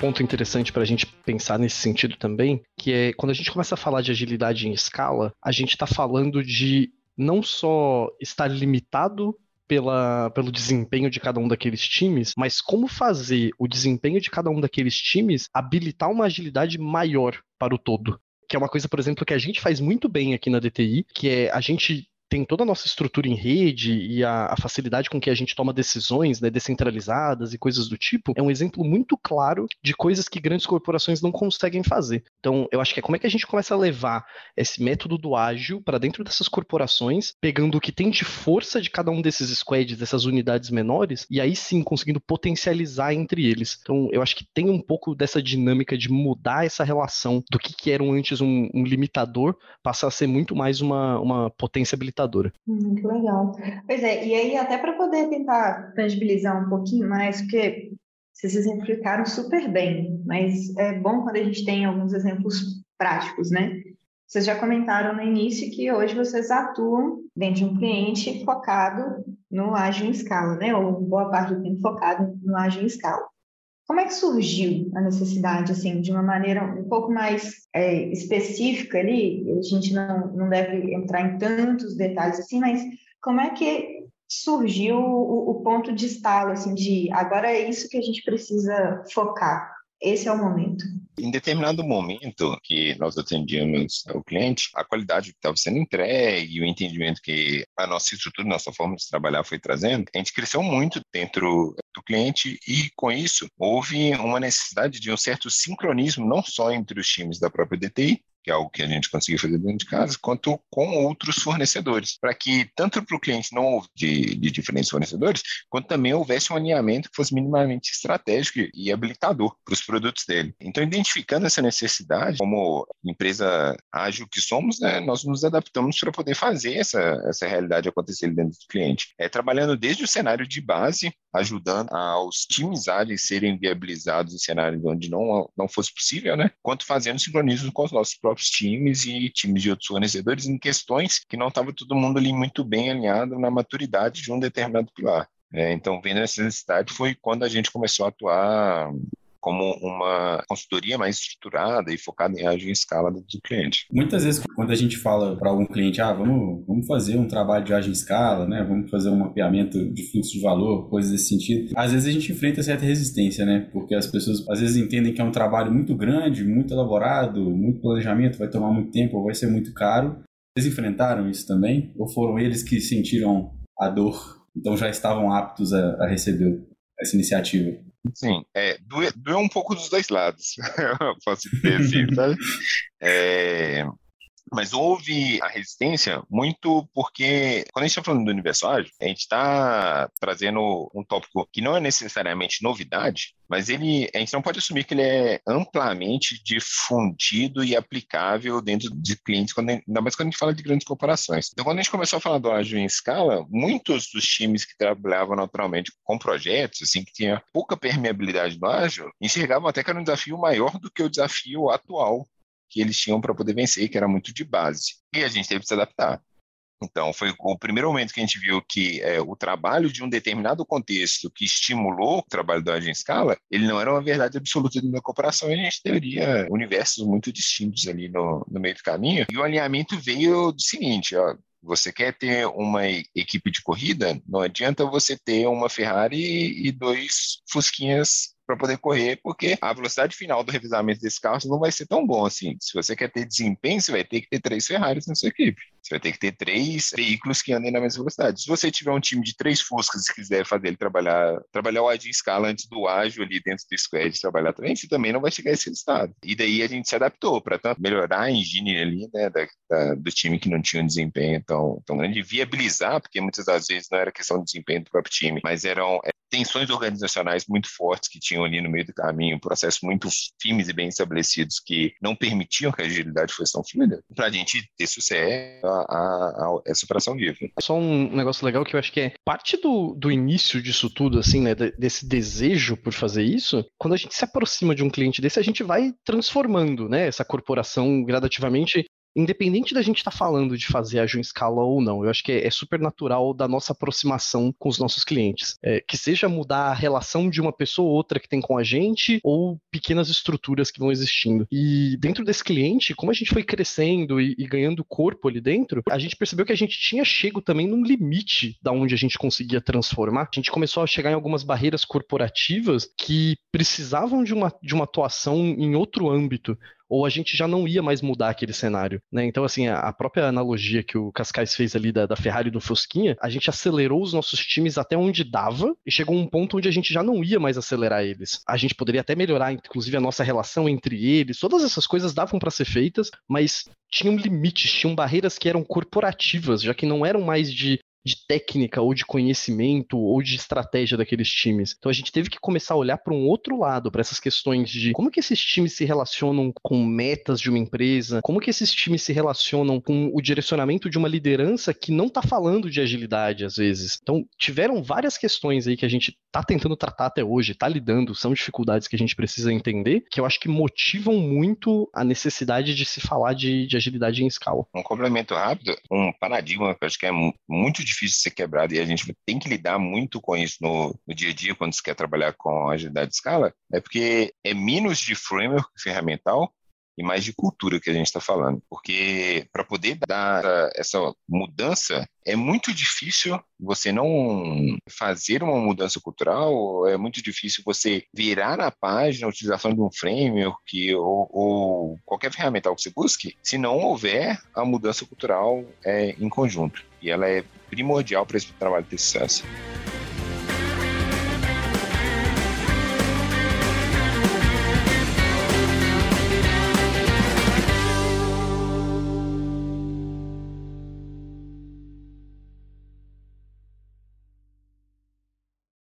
ponto interessante para a gente pensar nesse sentido também, que é quando a gente começa a falar de agilidade em escala, a gente está falando de não só estar limitado pela, pelo desempenho de cada um daqueles times, mas como fazer o desempenho de cada um daqueles times habilitar uma agilidade maior para o todo. Que é uma coisa, por exemplo, que a gente faz muito bem aqui na DTI, que é a gente tem toda a nossa estrutura em rede e a, a, facilidade com que a gente toma decisões né, descentralizadas e coisas do tipo, é um exemplo muito claro de coisas que grandes corporações não conseguem fazer. Então, eu acho que é como é que a gente começa a levar esse método do ágil para dentro dessas corporações, pegando o que tem de força de cada um desses squads, dessas unidades menores, e aí sim conseguindo potencializar entre eles. Então, eu acho que tem um pouco dessa dinâmica de mudar essa relação do que, que era antes um, um limitador, passar a ser muito mais uma, uma potência computadora. Muito legal. Pois é, e aí até para poder tentar tangibilizar um pouquinho mais, porque vocês exemplificaram super bem, mas é bom quando a gente tem alguns exemplos práticos, né? Vocês já comentaram no início que hoje vocês atuam dentro de um cliente focado no ágil em escala, né? Ou boa parte do tempo focado no ágil em escala. Como é que surgiu a necessidade, assim, de uma maneira um pouco mais é, específica ali? A gente não, não deve entrar em tantos detalhes assim, mas como é que surgiu o, o ponto de estalo, assim, de agora é isso que a gente precisa focar? Esse é o momento. Em determinado momento que nós atendíamos o cliente, a qualidade que estava sendo entregue o entendimento que a nossa estrutura, nossa forma de trabalhar foi trazendo, a gente cresceu muito dentro do cliente e, com isso, houve uma necessidade de um certo sincronismo, não só entre os times da própria DTI, que é algo que a gente conseguiu fazer dentro de casa, quanto com outros fornecedores, para que tanto para o cliente não houve de, de, diferentes fornecedores, quanto também houvesse um alinhamento que fosse minimamente estratégico e habilitador para os produtos dele. Então, identificando essa necessidade, como empresa ágil que somos, né, nós nos adaptamos para poder fazer essa, essa realidade acontecer dentro do cliente. É trabalhando desde o cenário de base, ajudando aos times ágeis serem viabilizados em cenários onde não, não fosse possível, né, quanto fazendo sincronismo com os nossos próprios times e times de outros fornecedores em questões que não estava todo mundo ali muito bem alinhado na maturidade de um determinado pilar. É, então, vendo essa necessidade, foi quando a gente começou a atuar como uma consultoria mais estruturada e focada em ágil em escala do cliente. Muitas vezes, quando a gente fala para algum cliente, ah, vamos, vamos fazer um trabalho de ágil em escala, né? vamos fazer um mapeamento de fluxo de valor, coisas desse sentido, às vezes a gente enfrenta certa resistência, né? Porque as pessoas às vezes entendem que é um trabalho muito grande, muito elaborado, muito planejamento, vai tomar muito tempo vai ser muito caro. Vocês enfrentaram isso também? Ou foram eles que sentiram a dor, então já estavam aptos a, a receber essa iniciativa? Sim, é, doeu, doeu um pouco dos dois lados, posso dizer assim, sabe? É, mas houve a resistência muito porque, quando a gente está falando do universo ágil, a gente está trazendo um tópico que não é necessariamente novidade, mas ele, a gente não pode assumir que ele é amplamente difundido e aplicável dentro de clientes, quando, ainda mais quando a gente fala de grandes corporações. Então, quando a gente começou a falar do ágil em escala, muitos dos times que trabalhavam naturalmente com projetos, assim, que tinha pouca permeabilidade do ágil, enxergavam até que era um desafio maior do que o desafio atual que eles tinham para poder vencer, que era muito de base. E a gente teve que se adaptar. Então, foi o primeiro momento que a gente viu que é, o trabalho de um determinado contexto que estimulou o trabalho da em escala, ele não era uma verdade absoluta da cooperação, e a gente teria universos muito distintos ali no, no meio do caminho. E o alinhamento veio do seguinte, ó, você quer ter uma equipe de corrida, não adianta você ter uma Ferrari e dois Fusquinhas para poder correr, porque a velocidade final do revisamento desse carro não vai ser tão bom assim. Se você quer ter desempenho, você vai ter que ter três Ferraris na sua equipe. Você vai ter que ter três veículos que andem na mesma velocidade. Se você tiver um time de três Fuscas e quiser fazer ele trabalhar, trabalhar o ágil em escala antes do ágil ali dentro do squad trabalhar também, você também não vai chegar a esse resultado. E daí a gente se adaptou para melhorar a engine ali, né, da, da, do time que não tinha um desempenho tão, tão grande, viabilizar, porque muitas das vezes não era questão de desempenho do próprio time, mas eram é, tensões organizacionais muito fortes que tinham ali no meio do caminho, processos muito firmes e bem estabelecidos que não permitiam que a agilidade fosse tão fluida, para a gente ter sucesso a, a, essa operação livre. Só um negócio legal que eu acho que é parte do, do início disso tudo, assim, né, desse desejo por fazer isso, quando a gente se aproxima de um cliente desse, a gente vai transformando, né, essa corporação gradativamente independente da gente estar tá falando de fazer ágil em escala ou não, eu acho que é, é super natural da nossa aproximação com os nossos clientes. É, que seja mudar a relação de uma pessoa ou outra que tem com a gente, ou pequenas estruturas que vão existindo. E dentro desse cliente, como a gente foi crescendo e, e ganhando corpo ali dentro, a gente percebeu que a gente tinha chego também num limite da onde a gente conseguia transformar. A gente começou a chegar em algumas barreiras corporativas que precisavam de uma, de uma atuação em outro âmbito ou a gente já não ia mais mudar aquele cenário, né? Então, assim, a própria analogia que o Cascais fez ali da, da Ferrari e do Fusquinha, a gente acelerou os nossos times até onde dava e chegou um ponto onde a gente já não ia mais acelerar eles. A gente poderia até melhorar, inclusive, a nossa relação entre eles, todas essas coisas davam para ser feitas, mas tinham limites, tinham barreiras que eram corporativas, já que não eram mais de de técnica ou de conhecimento ou de estratégia daqueles times. Então a gente teve que começar a olhar para um outro lado, para essas questões de como que esses times se relacionam com metas de uma empresa, como que esses times se relacionam com o direcionamento de uma liderança que não está falando de agilidade às vezes. Então tiveram várias questões aí que a gente está tentando tratar até hoje, está lidando, são dificuldades que a gente precisa entender, que eu acho que motivam muito a necessidade de se falar de, de agilidade em escala. Um complemento rápido, um paradigma que eu acho que é muito difícil de ser quebrado e a gente tem que lidar muito com isso no, no dia a dia quando se quer trabalhar com agilidade de escala, é porque é menos de framework ferramental e mais de cultura que a gente está falando. Porque para poder dar essa mudança, é muito difícil você não fazer uma mudança cultural, é muito difícil você virar a página a utilização de um framework ou, ou qualquer ferramental que você busque, se não houver a mudança cultural é, em conjunto. E ela é primordial para esse trabalho ter sucesso.